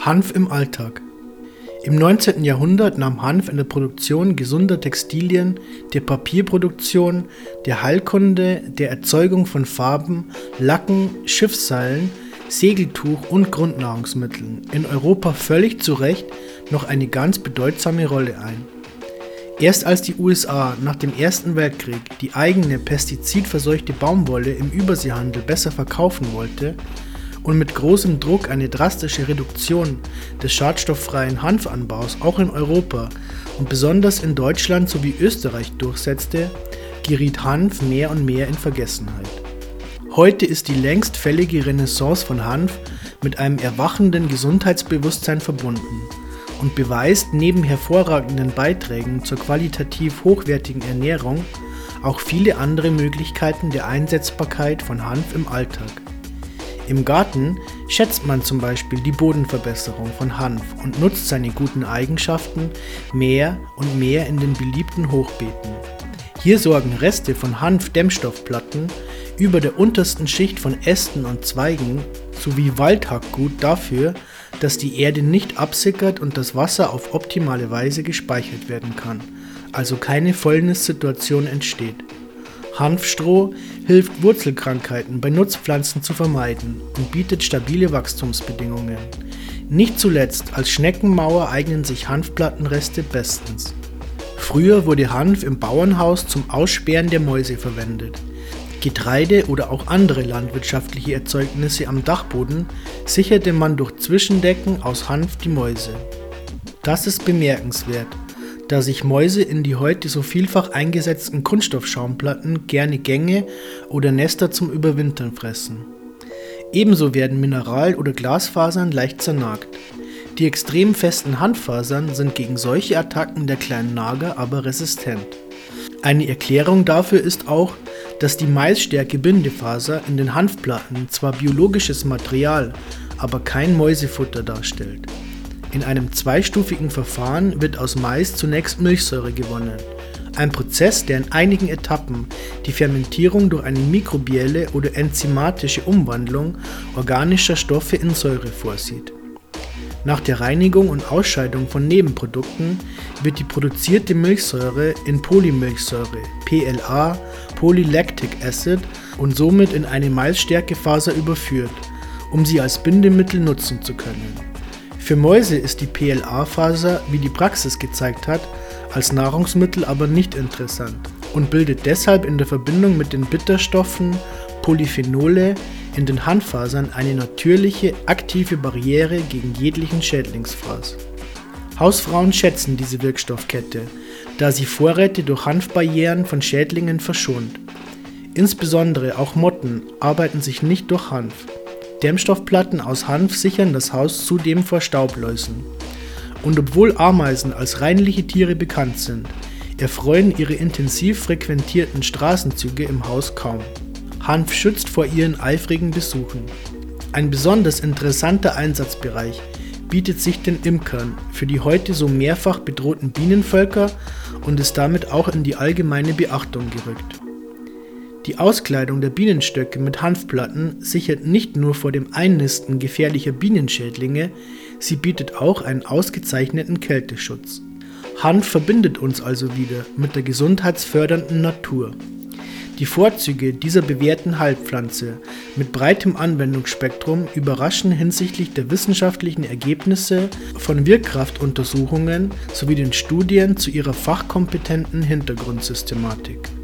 Hanf im Alltag. Im 19. Jahrhundert nahm Hanf in der Produktion gesunder Textilien, der Papierproduktion, der Heilkunde, der Erzeugung von Farben, Lacken, Schiffsseilen, Segeltuch und Grundnahrungsmitteln in Europa völlig zu Recht noch eine ganz bedeutsame Rolle ein. Erst als die USA nach dem Ersten Weltkrieg die eigene pestizidverseuchte Baumwolle im Überseehandel besser verkaufen wollte, und mit großem Druck eine drastische Reduktion des schadstofffreien Hanfanbaus auch in Europa und besonders in Deutschland sowie Österreich durchsetzte, geriet Hanf mehr und mehr in Vergessenheit. Heute ist die längst fällige Renaissance von Hanf mit einem erwachenden Gesundheitsbewusstsein verbunden und beweist neben hervorragenden Beiträgen zur qualitativ hochwertigen Ernährung auch viele andere Möglichkeiten der Einsetzbarkeit von Hanf im Alltag. Im Garten schätzt man zum Beispiel die Bodenverbesserung von Hanf und nutzt seine guten Eigenschaften mehr und mehr in den beliebten Hochbeeten. Hier sorgen Reste von Hanf-Dämmstoffplatten über der untersten Schicht von Ästen und Zweigen sowie Waldhackgut dafür, dass die Erde nicht absickert und das Wasser auf optimale Weise gespeichert werden kann, also keine Fäulnissituation entsteht. Hanfstroh hilft Wurzelkrankheiten bei Nutzpflanzen zu vermeiden und bietet stabile Wachstumsbedingungen. Nicht zuletzt als Schneckenmauer eignen sich Hanfplattenreste bestens. Früher wurde Hanf im Bauernhaus zum Aussperren der Mäuse verwendet. Getreide oder auch andere landwirtschaftliche Erzeugnisse am Dachboden sicherte man durch Zwischendecken aus Hanf die Mäuse. Das ist bemerkenswert, da sich Mäuse in die heute so vielfach eingesetzten Kunststoffschaumplatten gerne Gänge oder Nester zum Überwintern fressen. Ebenso werden Mineral- oder Glasfasern leicht zernagt. Die extrem festen Handfasern sind gegen solche Attacken der kleinen Nager aber resistent. Eine Erklärung dafür ist auch, dass die Maisstärke Bindefaser in den Hanfplatten zwar biologisches Material, aber kein Mäusefutter darstellt. In einem zweistufigen Verfahren wird aus Mais zunächst Milchsäure gewonnen. Ein Prozess, der in einigen Etappen die Fermentierung durch eine mikrobielle oder enzymatische Umwandlung organischer Stoffe in Säure vorsieht. Nach der Reinigung und Ausscheidung von Nebenprodukten wird die produzierte Milchsäure in Polymilchsäure PLA, Polylactic Acid und somit in eine Maisstärkefaser überführt, um sie als Bindemittel nutzen zu können. Für Mäuse ist die PLA-Faser, wie die Praxis gezeigt hat, als Nahrungsmittel aber nicht interessant und bildet deshalb in der Verbindung mit den Bitterstoffen Polyphenole in den Handfasern eine natürliche, aktive Barriere gegen jeglichen Schädlingsfraß. Hausfrauen schätzen diese Wirkstoffkette, da sie Vorräte durch Hanfbarrieren von Schädlingen verschont. Insbesondere auch Motten arbeiten sich nicht durch Hanf. Dämmstoffplatten aus Hanf sichern das Haus zudem vor Staubläusen. Und obwohl Ameisen als reinliche Tiere bekannt sind, erfreuen ihre intensiv frequentierten Straßenzüge im Haus kaum. Hanf schützt vor ihren eifrigen Besuchen. Ein besonders interessanter Einsatzbereich bietet sich den Imkern für die heute so mehrfach bedrohten Bienenvölker und ist damit auch in die allgemeine Beachtung gerückt. Die Auskleidung der Bienenstöcke mit Hanfplatten sichert nicht nur vor dem Einnisten gefährlicher Bienenschädlinge, sie bietet auch einen ausgezeichneten Kälteschutz. Hanf verbindet uns also wieder mit der gesundheitsfördernden Natur. Die Vorzüge dieser bewährten Heilpflanze mit breitem Anwendungsspektrum überraschen hinsichtlich der wissenschaftlichen Ergebnisse von Wirkkraftuntersuchungen sowie den Studien zu ihrer fachkompetenten Hintergrundsystematik.